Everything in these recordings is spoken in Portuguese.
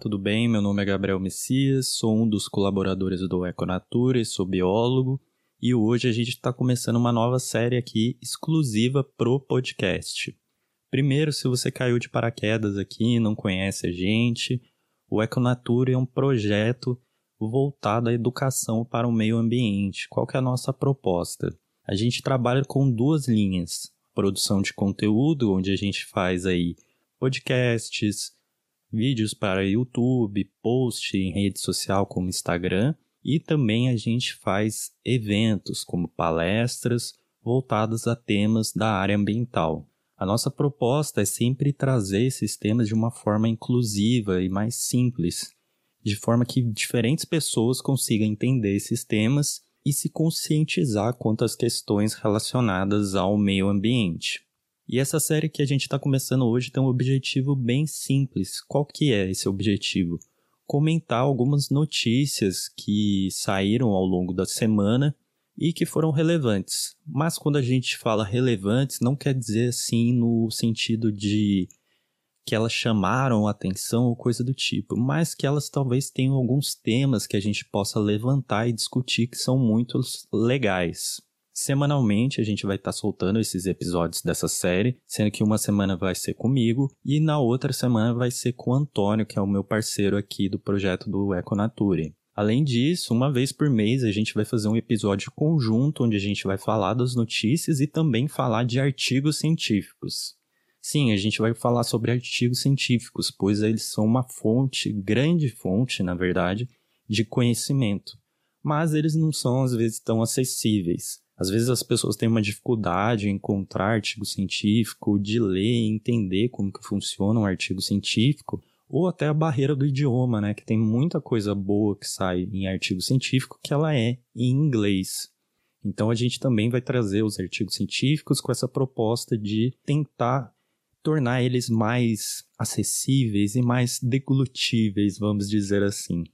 Tudo bem? Meu nome é Gabriel Messias, sou um dos colaboradores do Econature, sou biólogo e hoje a gente está começando uma nova série aqui exclusiva pro podcast. Primeiro, se você caiu de paraquedas aqui e não conhece a gente, o Econature é um projeto voltado à educação para o meio ambiente. Qual que é a nossa proposta? A gente trabalha com duas linhas: produção de conteúdo, onde a gente faz aí podcasts, vídeos para YouTube, post em rede social como Instagram e também a gente faz eventos como palestras voltadas a temas da área ambiental. A nossa proposta é sempre trazer esses temas de uma forma inclusiva e mais simples, de forma que diferentes pessoas consigam entender esses temas e se conscientizar quanto às questões relacionadas ao meio ambiente. E essa série que a gente está começando hoje tem um objetivo bem simples. Qual que é esse objetivo? Comentar algumas notícias que saíram ao longo da semana e que foram relevantes. Mas quando a gente fala relevantes, não quer dizer assim no sentido de que elas chamaram atenção ou coisa do tipo, mas que elas talvez tenham alguns temas que a gente possa levantar e discutir que são muito legais. Semanalmente a gente vai estar tá soltando esses episódios dessa série, sendo que uma semana vai ser comigo e na outra semana vai ser com o Antônio, que é o meu parceiro aqui do projeto do Econature. Além disso, uma vez por mês a gente vai fazer um episódio conjunto onde a gente vai falar das notícias e também falar de artigos científicos. Sim, a gente vai falar sobre artigos científicos, pois eles são uma fonte, grande fonte, na verdade, de conhecimento. Mas eles não são às vezes tão acessíveis. Às vezes as pessoas têm uma dificuldade em encontrar artigo científico, de ler e entender como que funciona um artigo científico, ou até a barreira do idioma, né? Que tem muita coisa boa que sai em artigo científico que ela é em inglês. Então a gente também vai trazer os artigos científicos com essa proposta de tentar tornar eles mais acessíveis e mais deglutíveis, vamos dizer assim.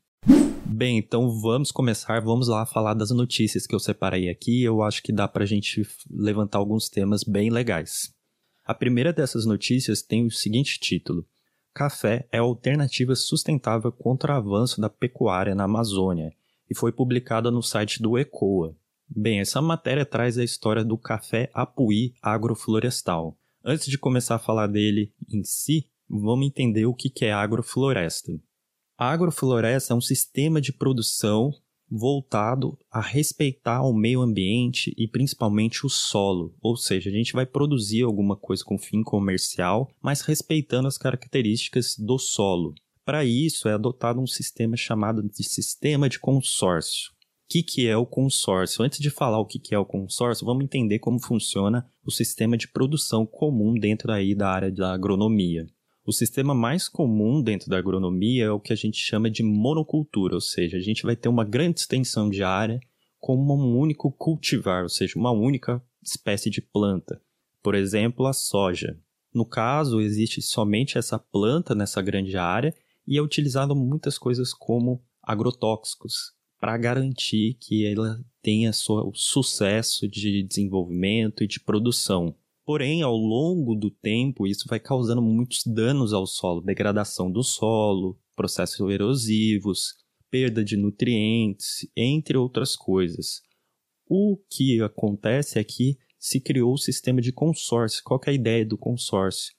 Bem, então vamos começar, vamos lá falar das notícias que eu separei aqui. Eu acho que dá para a gente levantar alguns temas bem legais. A primeira dessas notícias tem o seguinte título: Café é alternativa sustentável contra o avanço da pecuária na Amazônia e foi publicada no site do ECOA. Bem, essa matéria traz a história do café Apuí agroflorestal. Antes de começar a falar dele em si, vamos entender o que é agrofloresta. A agrofloresta é um sistema de produção voltado a respeitar o meio ambiente e principalmente o solo, ou seja, a gente vai produzir alguma coisa com fim comercial, mas respeitando as características do solo. Para isso é adotado um sistema chamado de sistema de consórcio. O que, que é o consórcio? Antes de falar o que, que é o consórcio, vamos entender como funciona o sistema de produção comum dentro aí da área da agronomia. O sistema mais comum dentro da agronomia é o que a gente chama de monocultura, ou seja, a gente vai ter uma grande extensão de área com um único cultivar, ou seja, uma única espécie de planta. Por exemplo, a soja. No caso, existe somente essa planta nessa grande área e é utilizado muitas coisas como agrotóxicos para garantir que ela tenha o sucesso de desenvolvimento e de produção. Porém, ao longo do tempo, isso vai causando muitos danos ao solo, degradação do solo, processos erosivos, perda de nutrientes, entre outras coisas. O que acontece é que se criou o sistema de consórcio. Qual é a ideia do consórcio?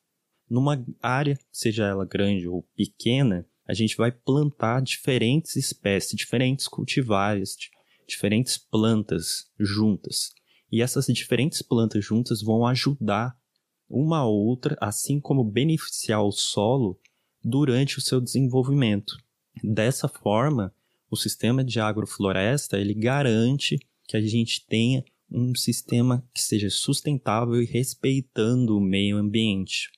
Numa área, seja ela grande ou pequena, a gente vai plantar diferentes espécies, diferentes cultivares, diferentes plantas juntas. E essas diferentes plantas juntas vão ajudar uma a outra, assim como beneficiar o solo durante o seu desenvolvimento. Dessa forma, o sistema de agrofloresta ele garante que a gente tenha um sistema que seja sustentável e respeitando o meio ambiente.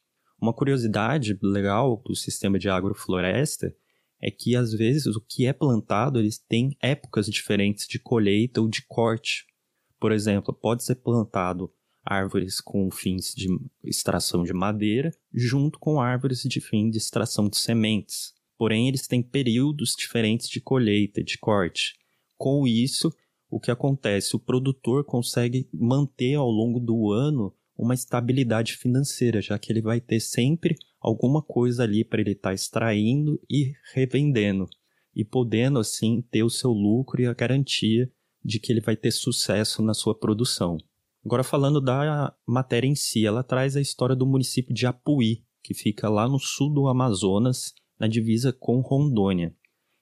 Uma curiosidade legal do sistema de agrofloresta é que às vezes o que é plantado eles têm épocas diferentes de colheita ou de corte. Por exemplo, pode ser plantado árvores com fins de extração de madeira junto com árvores de fim de extração de sementes. Porém, eles têm períodos diferentes de colheita, de corte. Com isso, o que acontece? O produtor consegue manter ao longo do ano uma estabilidade financeira, já que ele vai ter sempre alguma coisa ali para ele estar tá extraindo e revendendo e podendo assim ter o seu lucro e a garantia de que ele vai ter sucesso na sua produção. Agora falando da matéria em si, ela traz a história do município de Apuí, que fica lá no sul do Amazonas, na divisa com Rondônia.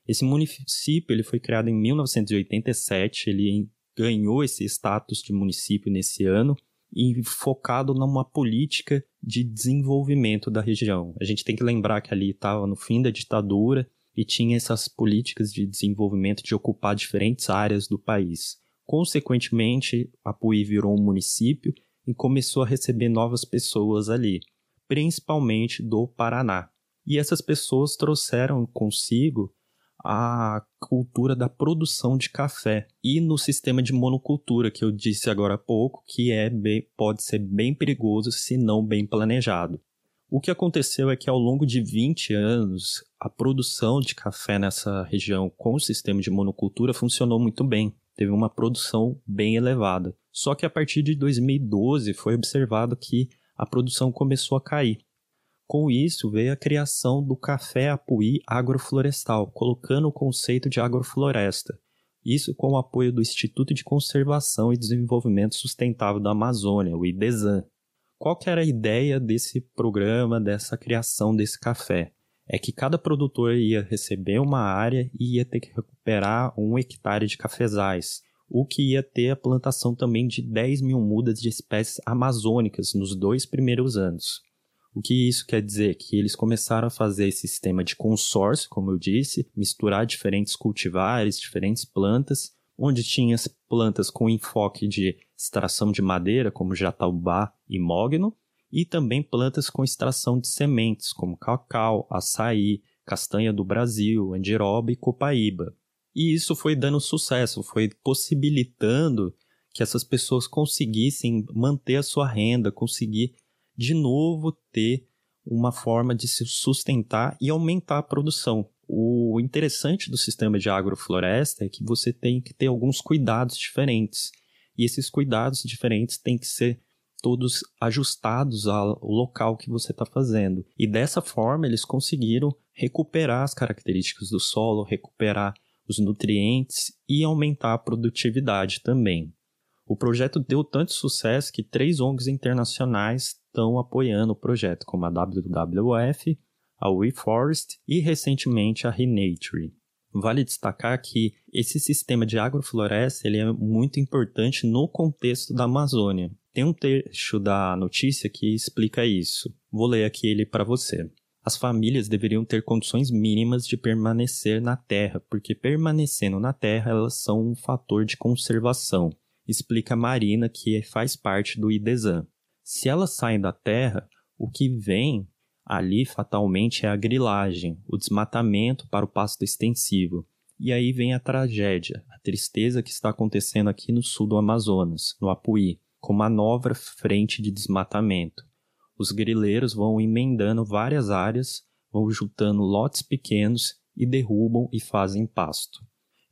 Esse município ele foi criado em 1987, ele ganhou esse status de município nesse ano e focado numa política de desenvolvimento da região. A gente tem que lembrar que ali estava no fim da ditadura e tinha essas políticas de desenvolvimento de ocupar diferentes áreas do país. Consequentemente, Apuí virou um município e começou a receber novas pessoas ali, principalmente do Paraná. E essas pessoas trouxeram consigo a cultura da produção de café e no sistema de monocultura que eu disse agora há pouco, que é bem, pode ser bem perigoso se não bem planejado. O que aconteceu é que ao longo de 20 anos, a produção de café nessa região com o sistema de monocultura funcionou muito bem, teve uma produção bem elevada. Só que a partir de 2012 foi observado que a produção começou a cair. Com isso, veio a criação do Café Apuí Agroflorestal, colocando o conceito de agrofloresta. Isso com o apoio do Instituto de Conservação e Desenvolvimento Sustentável da Amazônia, o IDESAN. Qual que era a ideia desse programa, dessa criação desse café? É que cada produtor ia receber uma área e ia ter que recuperar um hectare de cafezais, o que ia ter a plantação também de 10 mil mudas de espécies amazônicas nos dois primeiros anos. O que isso quer dizer? Que eles começaram a fazer esse sistema de consórcio, como eu disse, misturar diferentes cultivares, diferentes plantas, onde tinha as plantas com enfoque de extração de madeira, como jatobá e mogno, e também plantas com extração de sementes, como cacau, açaí, castanha do Brasil, andiroba e copaíba. E isso foi dando sucesso, foi possibilitando que essas pessoas conseguissem manter a sua renda, conseguir de novo ter uma forma de se sustentar e aumentar a produção. O interessante do sistema de agrofloresta é que você tem que ter alguns cuidados diferentes. E esses cuidados diferentes têm que ser todos ajustados ao local que você está fazendo. E dessa forma eles conseguiram recuperar as características do solo, recuperar os nutrientes e aumentar a produtividade também. O projeto deu tanto sucesso que três ONGs internacionais estão apoiando o projeto, como a WWF, a WeForest e recentemente a Renature. Vale destacar que esse sistema de agrofloresta ele é muito importante no contexto da Amazônia. Tem um trecho da notícia que explica isso. Vou ler aqui ele para você. As famílias deveriam ter condições mínimas de permanecer na terra, porque permanecendo na terra elas são um fator de conservação explica Marina, que faz parte do IDESAN. Se elas saem da terra, o que vem ali fatalmente é a grilagem, o desmatamento para o pasto extensivo. E aí vem a tragédia, a tristeza que está acontecendo aqui no sul do Amazonas, no Apuí, com uma nova frente de desmatamento. Os grileiros vão emendando várias áreas, vão juntando lotes pequenos e derrubam e fazem pasto.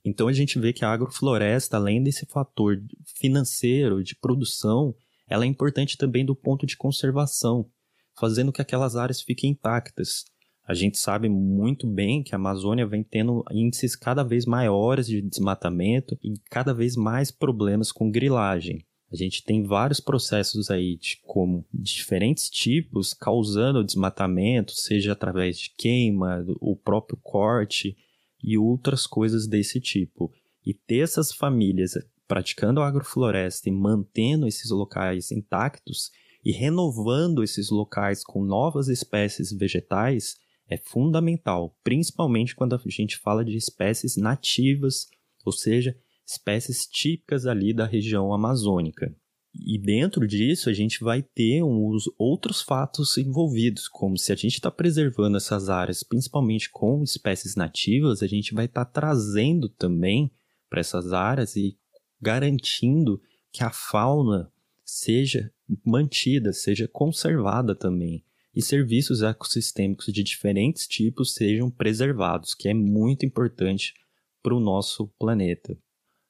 Então a gente vê que a agrofloresta, além desse fator financeiro de produção, ela é importante também do ponto de conservação, fazendo que aquelas áreas fiquem intactas. A gente sabe muito bem que a Amazônia vem tendo índices cada vez maiores de desmatamento e cada vez mais problemas com grilagem. A gente tem vários processos aí de como diferentes tipos causando desmatamento, seja através de queima, o próprio corte, e outras coisas desse tipo. E ter essas famílias praticando agrofloresta e mantendo esses locais intactos e renovando esses locais com novas espécies vegetais é fundamental, principalmente quando a gente fala de espécies nativas, ou seja, espécies típicas ali da região amazônica. E dentro disso a gente vai ter uns outros fatos envolvidos, como se a gente está preservando essas áreas, principalmente com espécies nativas, a gente vai estar tá trazendo também para essas áreas e garantindo que a fauna seja mantida, seja conservada também. E serviços ecossistêmicos de diferentes tipos sejam preservados, que é muito importante para o nosso planeta.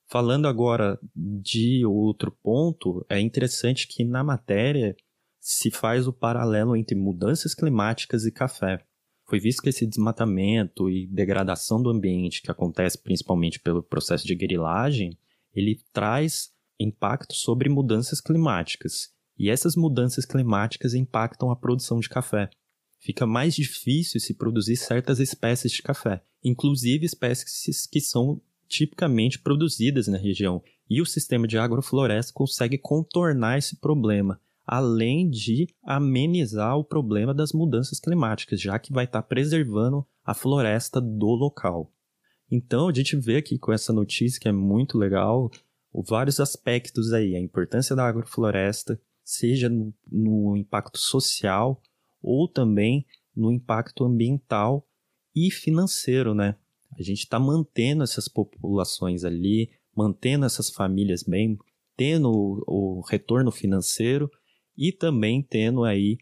Falando agora de outro ponto, é interessante que na matéria se faz o paralelo entre mudanças climáticas e café. Foi visto que esse desmatamento e degradação do ambiente que acontece principalmente pelo processo de grilagem, ele traz impacto sobre mudanças climáticas. E essas mudanças climáticas impactam a produção de café. Fica mais difícil se produzir certas espécies de café, inclusive espécies que são tipicamente produzidas na região. E o sistema de agrofloresta consegue contornar esse problema, além de amenizar o problema das mudanças climáticas, já que vai estar preservando a floresta do local. Então, a gente vê aqui com essa notícia que é muito legal, vários aspectos aí, a importância da agrofloresta, seja no, no impacto social ou também no impacto ambiental e financeiro, né? A gente está mantendo essas populações ali, mantendo essas famílias bem, tendo o, o retorno financeiro e também tendo aí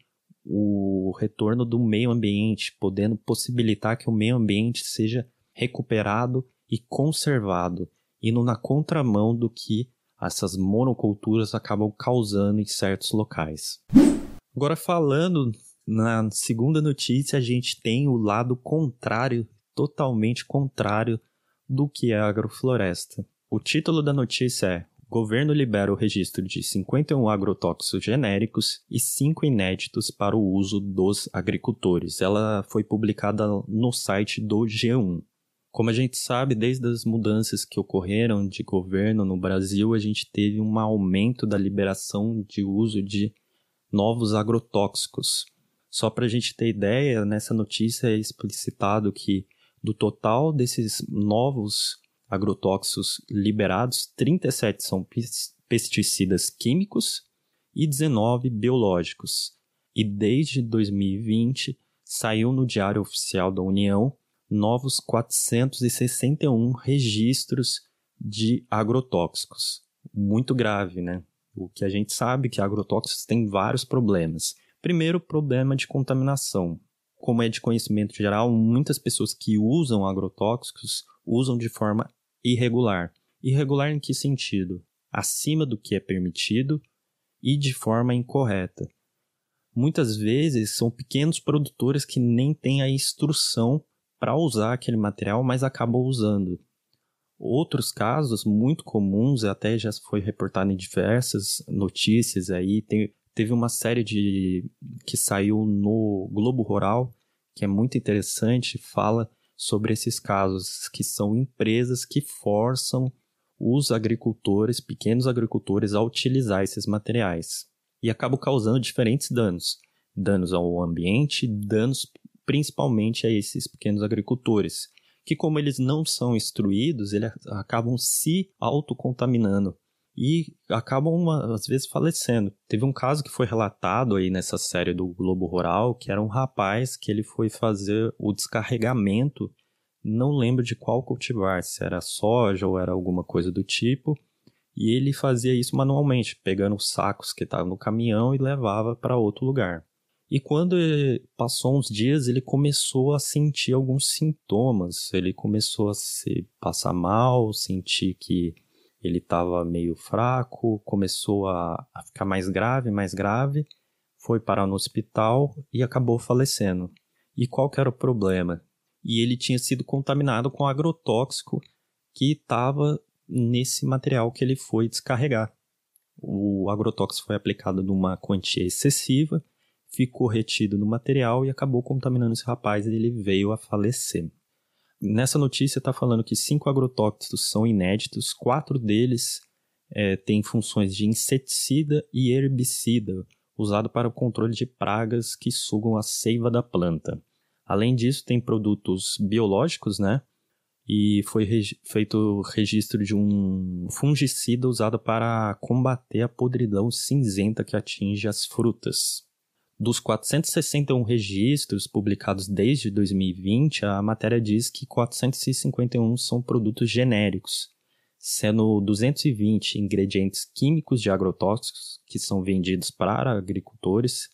o retorno do meio ambiente, podendo possibilitar que o meio ambiente seja recuperado e conservado, indo na contramão do que essas monoculturas acabam causando em certos locais. Agora falando na segunda notícia, a gente tem o lado contrário, totalmente contrário do que é agrofloresta. O título da notícia é governo libera o registro de 51 agrotóxicos genéricos e 5 inéditos para o uso dos agricultores. Ela foi publicada no site do G1. Como a gente sabe, desde as mudanças que ocorreram de governo no Brasil, a gente teve um aumento da liberação de uso de novos agrotóxicos. Só para a gente ter ideia, nessa notícia é explicitado que do total desses novos agrotóxicos liberados, 37 são pesticidas químicos e 19 biológicos. E desde 2020 saiu no Diário Oficial da União novos 461 registros de agrotóxicos. Muito grave, né? O que a gente sabe é que agrotóxicos têm vários problemas. Primeiro, problema de contaminação. Como é de conhecimento geral, muitas pessoas que usam agrotóxicos usam de forma irregular. Irregular em que sentido? Acima do que é permitido e de forma incorreta. Muitas vezes são pequenos produtores que nem têm a instrução para usar aquele material, mas acabam usando. Outros casos muito comuns, até já foi reportado em diversas notícias aí, tem, teve uma série de que saiu no Globo Rural, que é muito interessante, fala sobre esses casos, que são empresas que forçam os agricultores, pequenos agricultores, a utilizar esses materiais. E acabam causando diferentes danos. Danos ao ambiente, danos principalmente a esses pequenos agricultores, que como eles não são instruídos, eles acabam se autocontaminando e acabam às vezes falecendo. Teve um caso que foi relatado aí nessa série do Globo Rural, que era um rapaz que ele foi fazer o descarregamento, não lembro de qual cultivar, se era soja ou era alguma coisa do tipo, e ele fazia isso manualmente, pegando os sacos que estavam no caminhão e levava para outro lugar. E quando passou uns dias, ele começou a sentir alguns sintomas. Ele começou a se passar mal, sentir que ele estava meio fraco, começou a, a ficar mais grave, mais grave, foi parar no hospital e acabou falecendo. E qual que era o problema? E ele tinha sido contaminado com agrotóxico que estava nesse material que ele foi descarregar. O agrotóxico foi aplicado numa quantia excessiva, ficou retido no material e acabou contaminando esse rapaz e ele veio a falecer. Nessa notícia está falando que cinco agrotóxicos são inéditos, quatro deles é, têm funções de inseticida e herbicida, usado para o controle de pragas que sugam a seiva da planta. Além disso, tem produtos biológicos, né? E foi regi feito registro de um fungicida usado para combater a podridão cinzenta que atinge as frutas. Dos 461 registros publicados desde 2020, a matéria diz que 451 são produtos genéricos, sendo 220 ingredientes químicos de agrotóxicos que são vendidos para agricultores,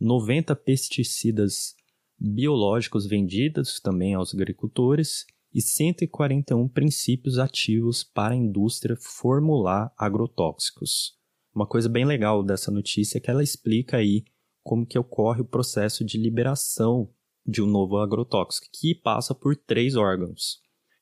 90 pesticidas biológicos vendidos também aos agricultores e 141 princípios ativos para a indústria formular agrotóxicos. Uma coisa bem legal dessa notícia é que ela explica aí como que ocorre o processo de liberação de um novo agrotóxico, que passa por três órgãos,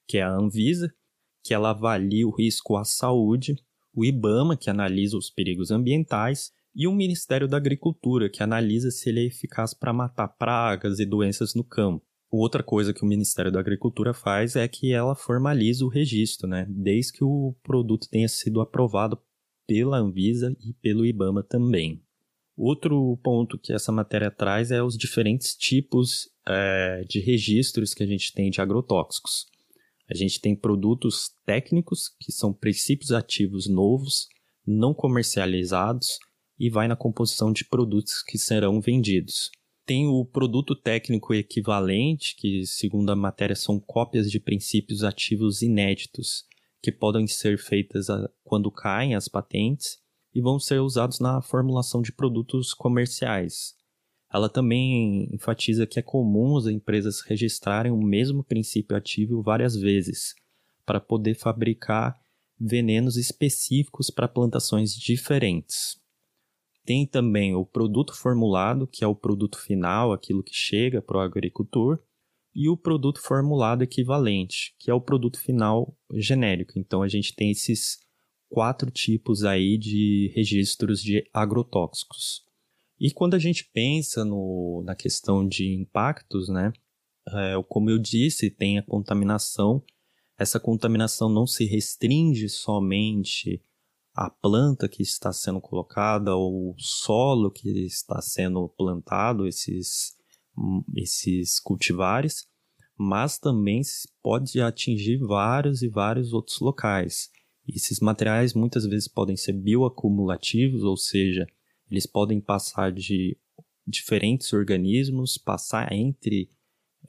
que é a Anvisa, que ela avalia o risco à saúde, o IBAMA, que analisa os perigos ambientais, e o Ministério da Agricultura, que analisa se ele é eficaz para matar pragas e doenças no campo. Outra coisa que o Ministério da Agricultura faz é que ela formaliza o registro, né? Desde que o produto tenha sido aprovado pela Anvisa e pelo IBAMA também. Outro ponto que essa matéria traz é os diferentes tipos é, de registros que a gente tem de agrotóxicos. A gente tem produtos técnicos, que são princípios ativos novos, não comercializados, e vai na composição de produtos que serão vendidos. Tem o produto técnico equivalente, que, segundo a matéria, são cópias de princípios ativos inéditos, que podem ser feitas quando caem as patentes e vão ser usados na formulação de produtos comerciais. Ela também enfatiza que é comum as empresas registrarem o mesmo princípio ativo várias vezes, para poder fabricar venenos específicos para plantações diferentes. Tem também o produto formulado, que é o produto final, aquilo que chega para o agricultor, e o produto formulado equivalente, que é o produto final genérico. Então a gente tem esses quatro tipos aí de registros de agrotóxicos. E quando a gente pensa no, na questão de impactos, né, é, como eu disse, tem a contaminação. Essa contaminação não se restringe somente à planta que está sendo colocada ou o solo que está sendo plantado, esses, esses cultivares, mas também pode atingir vários e vários outros locais. Esses materiais muitas vezes podem ser bioacumulativos, ou seja, eles podem passar de diferentes organismos, passar entre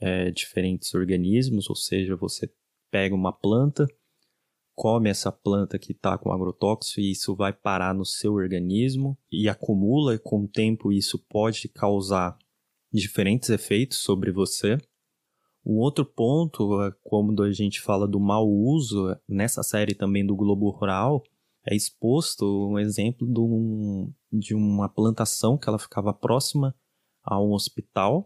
é, diferentes organismos, ou seja, você pega uma planta, come essa planta que está com agrotóxico e isso vai parar no seu organismo e acumula, e com o tempo isso pode causar diferentes efeitos sobre você. Um outro ponto, é como a gente fala do mau uso, nessa série também do Globo Rural, é exposto um exemplo de, um, de uma plantação que ela ficava próxima a um hospital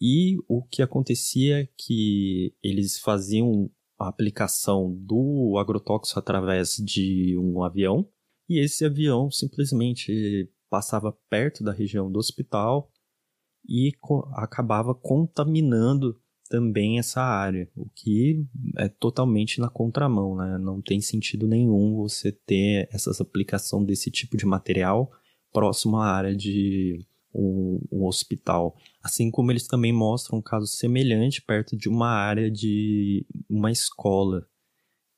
e o que acontecia é que eles faziam a aplicação do agrotóxico através de um avião e esse avião simplesmente passava perto da região do hospital e acabava contaminando também essa área, o que é totalmente na contramão, né? Não tem sentido nenhum você ter essa aplicação desse tipo de material próximo à área de um, um, hospital. Assim como eles também mostram um caso semelhante perto de uma área de uma escola.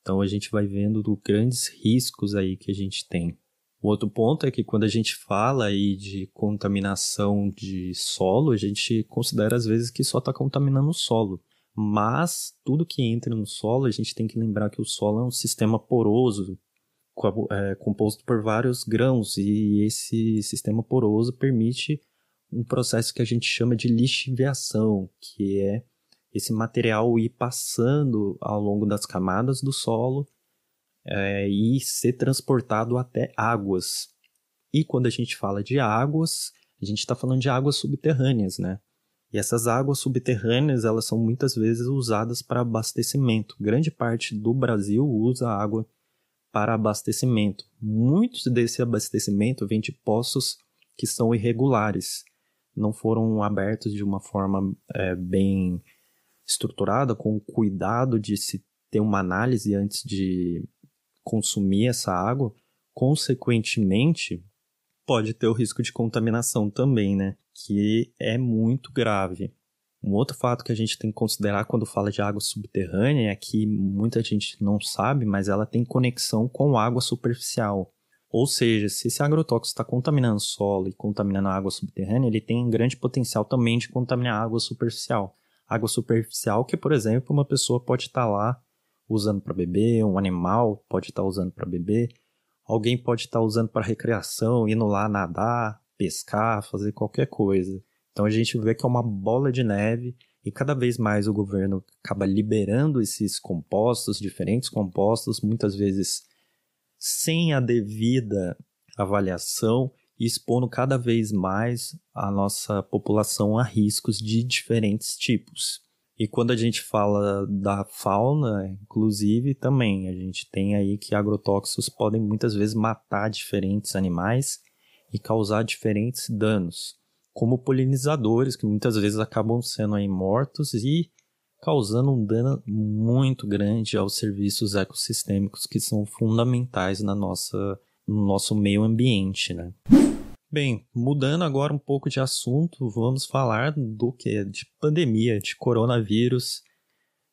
Então a gente vai vendo grandes riscos aí que a gente tem. O outro ponto é que quando a gente fala aí de contaminação de solo, a gente considera às vezes que só está contaminando o solo. Mas tudo que entra no solo, a gente tem que lembrar que o solo é um sistema poroso, é, composto por vários grãos, e esse sistema poroso permite um processo que a gente chama de lixiviação, que é esse material ir passando ao longo das camadas do solo é, e ser transportado até águas. E quando a gente fala de águas, a gente está falando de águas subterrâneas, né? E essas águas subterrâneas, elas são muitas vezes usadas para abastecimento. Grande parte do Brasil usa água para abastecimento. Muitos desse abastecimento vem de poços que são irregulares, não foram abertos de uma forma é, bem estruturada, com cuidado de se ter uma análise antes de consumir essa água, consequentemente, pode ter o risco de contaminação também, né? Que é muito grave. Um outro fato que a gente tem que considerar quando fala de água subterrânea é que muita gente não sabe, mas ela tem conexão com água superficial. Ou seja, se esse agrotóxico está contaminando o solo e contaminando a água subterrânea, ele tem um grande potencial também de contaminar a água superficial. Água superficial que, por exemplo, uma pessoa pode estar tá lá usando para beber, um animal pode estar tá usando para beber, alguém pode estar tá usando para recreação, indo lá nadar, pescar, fazer qualquer coisa. Então a gente vê que é uma bola de neve e cada vez mais o governo acaba liberando esses compostos, diferentes compostos, muitas vezes sem a devida avaliação e expondo cada vez mais a nossa população a riscos de diferentes tipos. E quando a gente fala da fauna, inclusive, também a gente tem aí que agrotóxicos podem muitas vezes matar diferentes animais e causar diferentes danos, como polinizadores que muitas vezes acabam sendo aí mortos e causando um dano muito grande aos serviços ecossistêmicos que são fundamentais na nossa, no nosso meio ambiente, né? Bem, mudando agora um pouco de assunto, vamos falar do que? De pandemia, de coronavírus.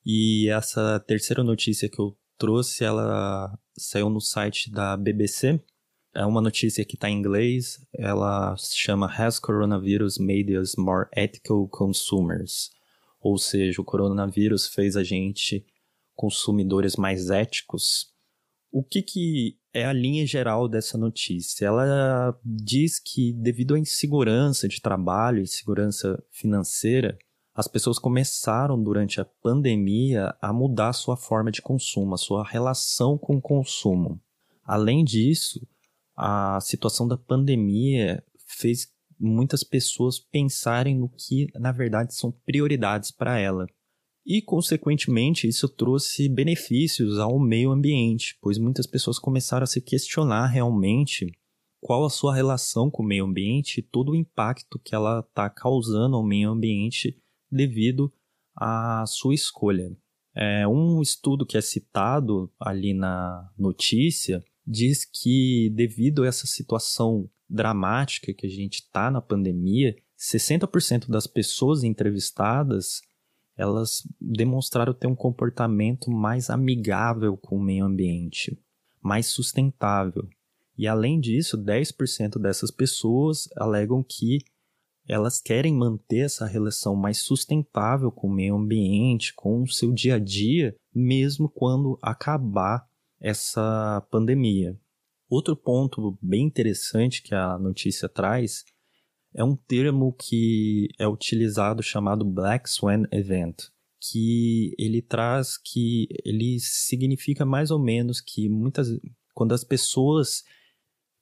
E essa terceira notícia que eu trouxe, ela saiu no site da BBC. É uma notícia que está em inglês. Ela se chama Has Coronavirus Made Us More Ethical Consumers? Ou seja, o coronavírus fez a gente consumidores mais éticos. O que, que é a linha geral dessa notícia. Ela diz que, devido à insegurança de trabalho e segurança financeira, as pessoas começaram durante a pandemia a mudar sua forma de consumo, a sua relação com o consumo. Além disso, a situação da pandemia fez muitas pessoas pensarem no que, na verdade, são prioridades para ela. E, consequentemente, isso trouxe benefícios ao meio ambiente, pois muitas pessoas começaram a se questionar realmente qual a sua relação com o meio ambiente e todo o impacto que ela está causando ao meio ambiente devido à sua escolha. É, um estudo que é citado ali na notícia diz que, devido a essa situação dramática que a gente está na pandemia, 60% das pessoas entrevistadas elas demonstraram ter um comportamento mais amigável com o meio ambiente, mais sustentável. E além disso, 10% dessas pessoas alegam que elas querem manter essa relação mais sustentável com o meio ambiente, com o seu dia a dia, mesmo quando acabar essa pandemia. Outro ponto bem interessante que a notícia traz é um termo que é utilizado chamado Black Swan Event, que ele traz que ele significa mais ou menos que muitas quando as pessoas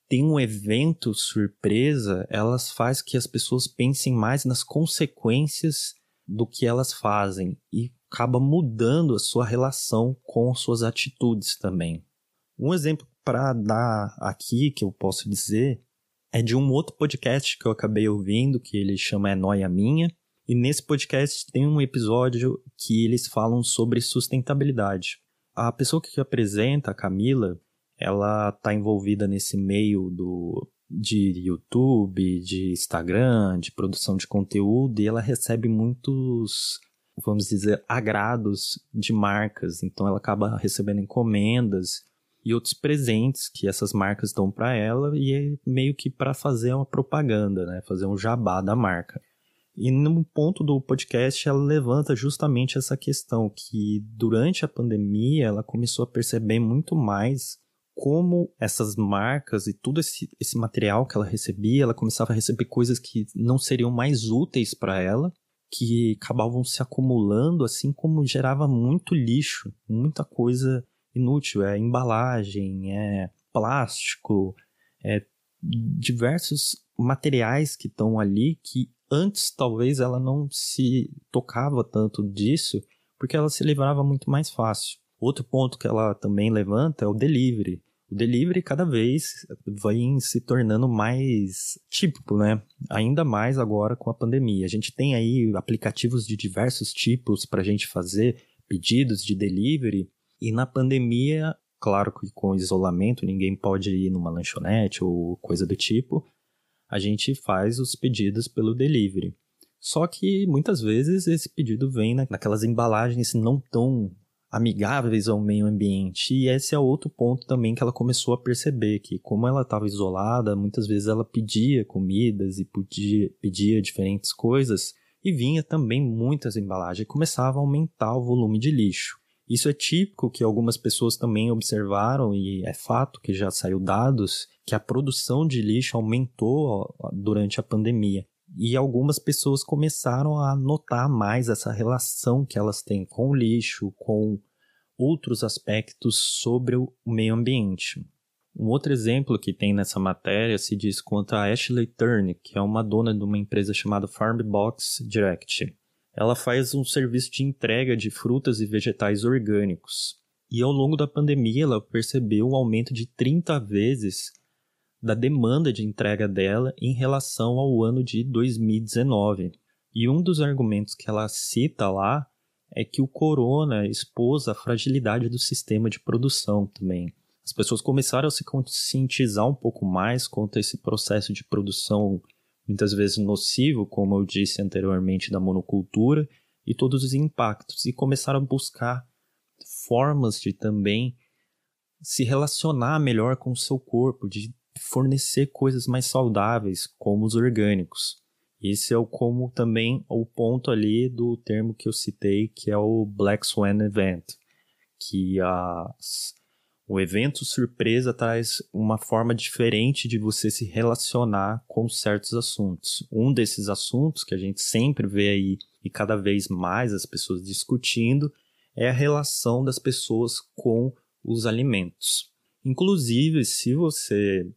têm um evento surpresa, elas faz que as pessoas pensem mais nas consequências do que elas fazem e acaba mudando a sua relação com suas atitudes também. Um exemplo para dar aqui que eu posso dizer é de um outro podcast que eu acabei ouvindo, que ele chama É Noia Minha. E nesse podcast tem um episódio que eles falam sobre sustentabilidade. A pessoa que apresenta, a Camila, ela está envolvida nesse meio do, de YouTube, de Instagram, de produção de conteúdo, e ela recebe muitos, vamos dizer, agrados de marcas. Então ela acaba recebendo encomendas e outros presentes que essas marcas dão para ela e é meio que para fazer uma propaganda, né? Fazer um jabá da marca. E no ponto do podcast ela levanta justamente essa questão que durante a pandemia ela começou a perceber muito mais como essas marcas e todo esse, esse material que ela recebia, ela começava a receber coisas que não seriam mais úteis para ela, que acabavam se acumulando, assim como gerava muito lixo, muita coisa inútil, é embalagem, é plástico, é diversos materiais que estão ali que antes talvez ela não se tocava tanto disso porque ela se livrava muito mais fácil. Outro ponto que ela também levanta é o delivery. O delivery cada vez vai se tornando mais típico, né? Ainda mais agora com a pandemia. A gente tem aí aplicativos de diversos tipos para a gente fazer pedidos de delivery e na pandemia, claro que com isolamento, ninguém pode ir numa lanchonete ou coisa do tipo, a gente faz os pedidos pelo delivery. Só que muitas vezes esse pedido vem naquelas embalagens não tão amigáveis ao meio ambiente. E esse é outro ponto também que ela começou a perceber que como ela estava isolada, muitas vezes ela pedia comidas e pedia, pedia diferentes coisas e vinha também muitas embalagens e começava a aumentar o volume de lixo. Isso é típico que algumas pessoas também observaram e é fato que já saiu dados que a produção de lixo aumentou durante a pandemia. E algumas pessoas começaram a notar mais essa relação que elas têm com o lixo, com outros aspectos sobre o meio ambiente. Um outro exemplo que tem nessa matéria se diz quanto a Ashley Turner, que é uma dona de uma empresa chamada Farm Box Direct. Ela faz um serviço de entrega de frutas e vegetais orgânicos. E ao longo da pandemia, ela percebeu um aumento de 30 vezes da demanda de entrega dela em relação ao ano de 2019. E um dos argumentos que ela cita lá é que o corona expôs a fragilidade do sistema de produção também. As pessoas começaram a se conscientizar um pouco mais quanto a esse processo de produção muitas vezes nocivo, como eu disse anteriormente, da monocultura e todos os impactos, e começaram a buscar formas de também se relacionar melhor com o seu corpo, de fornecer coisas mais saudáveis, como os orgânicos. Esse é o como também o ponto ali do termo que eu citei, que é o Black Swan Event, que as, o evento surpresa traz uma forma diferente de você se relacionar com certos assuntos. Um desses assuntos que a gente sempre vê aí e cada vez mais as pessoas discutindo é a relação das pessoas com os alimentos. Inclusive, se você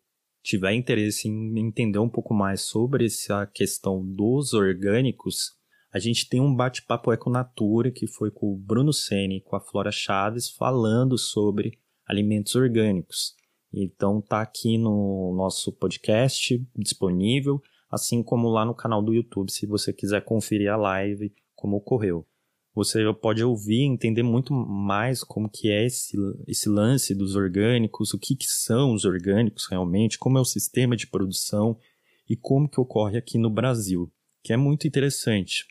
tiver interesse em entender um pouco mais sobre essa questão dos orgânicos, a gente tem um bate-papo Econatura que foi com o Bruno Sene e com a Flora Chaves falando sobre alimentos orgânicos. Então tá aqui no nosso podcast disponível, assim como lá no canal do YouTube, se você quiser conferir a live como ocorreu você pode ouvir entender muito mais como que é esse, esse lance dos orgânicos, o que, que são os orgânicos realmente, como é o sistema de produção e como que ocorre aqui no Brasil, que é muito interessante.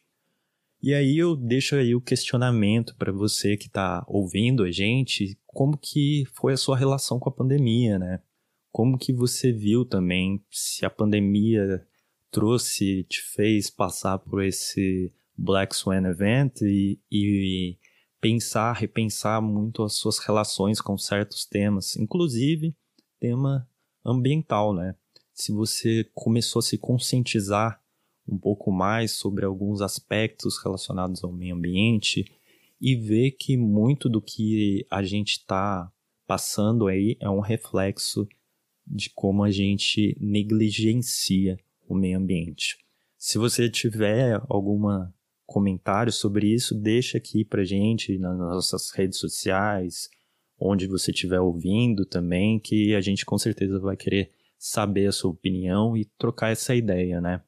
E aí eu deixo aí o questionamento para você que está ouvindo a gente, como que foi a sua relação com a pandemia, né? Como que você viu também se a pandemia trouxe, te fez passar por esse Black Swan Event e, e pensar, repensar muito as suas relações com certos temas, inclusive tema ambiental, né? Se você começou a se conscientizar um pouco mais sobre alguns aspectos relacionados ao meio ambiente e ver que muito do que a gente está passando aí é um reflexo de como a gente negligencia o meio ambiente. Se você tiver alguma comentários sobre isso, deixa aqui pra gente nas nossas redes sociais, onde você estiver ouvindo também, que a gente com certeza vai querer saber a sua opinião e trocar essa ideia, né?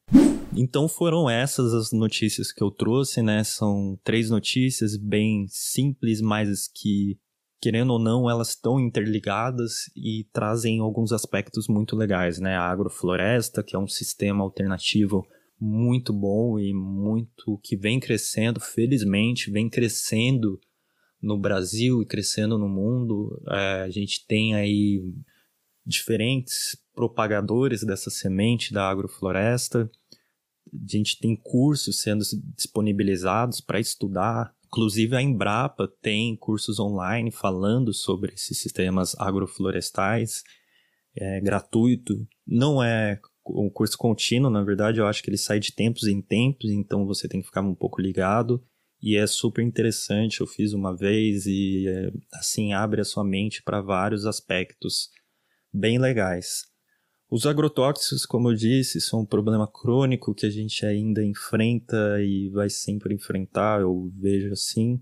Então foram essas as notícias que eu trouxe, né? São três notícias bem simples, mas que, querendo ou não, elas estão interligadas e trazem alguns aspectos muito legais, né? A agrofloresta, que é um sistema alternativo muito bom e muito que vem crescendo, felizmente, vem crescendo no Brasil e crescendo no mundo. É, a gente tem aí diferentes propagadores dessa semente da agrofloresta. A gente tem cursos sendo disponibilizados para estudar. Inclusive a Embrapa tem cursos online falando sobre esses sistemas agroflorestais. É gratuito. Não é um curso contínuo, na verdade, eu acho que ele sai de tempos em tempos, então você tem que ficar um pouco ligado. E é super interessante, eu fiz uma vez e é, assim abre a sua mente para vários aspectos bem legais. Os agrotóxicos, como eu disse, são um problema crônico que a gente ainda enfrenta e vai sempre enfrentar, eu vejo assim,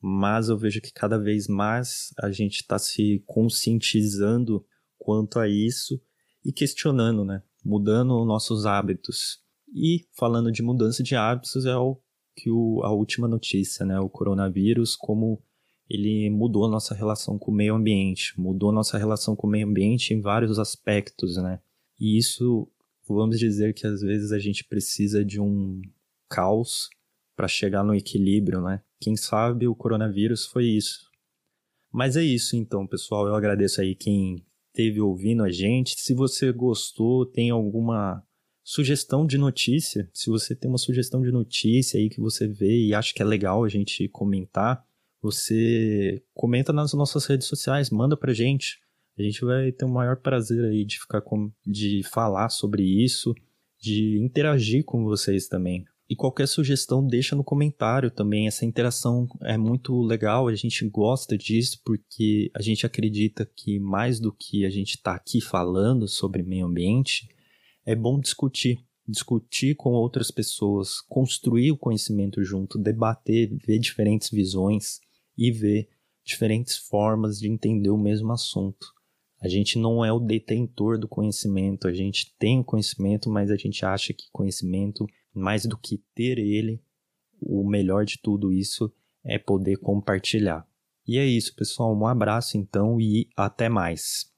mas eu vejo que cada vez mais a gente está se conscientizando quanto a isso e questionando, né? mudando nossos hábitos. E falando de mudança de hábitos é o que o, a última notícia, né? O coronavírus, como ele mudou a nossa relação com o meio ambiente, mudou a nossa relação com o meio ambiente em vários aspectos, né? E isso, vamos dizer que às vezes a gente precisa de um caos para chegar no equilíbrio, né? Quem sabe o coronavírus foi isso. Mas é isso então, pessoal. Eu agradeço aí quem esteve ouvindo a gente. Se você gostou, tem alguma sugestão de notícia, se você tem uma sugestão de notícia aí que você vê e acha que é legal a gente comentar, você comenta nas nossas redes sociais, manda pra gente. A gente vai ter o maior prazer aí de ficar com, de falar sobre isso, de interagir com vocês também. E qualquer sugestão deixa no comentário também. Essa interação é muito legal, a gente gosta disso porque a gente acredita que mais do que a gente está aqui falando sobre meio ambiente, é bom discutir. Discutir com outras pessoas, construir o conhecimento junto, debater, ver diferentes visões e ver diferentes formas de entender o mesmo assunto. A gente não é o detentor do conhecimento, a gente tem o conhecimento, mas a gente acha que conhecimento mais do que ter ele, o melhor de tudo isso é poder compartilhar. E é isso, pessoal. Um abraço então e até mais.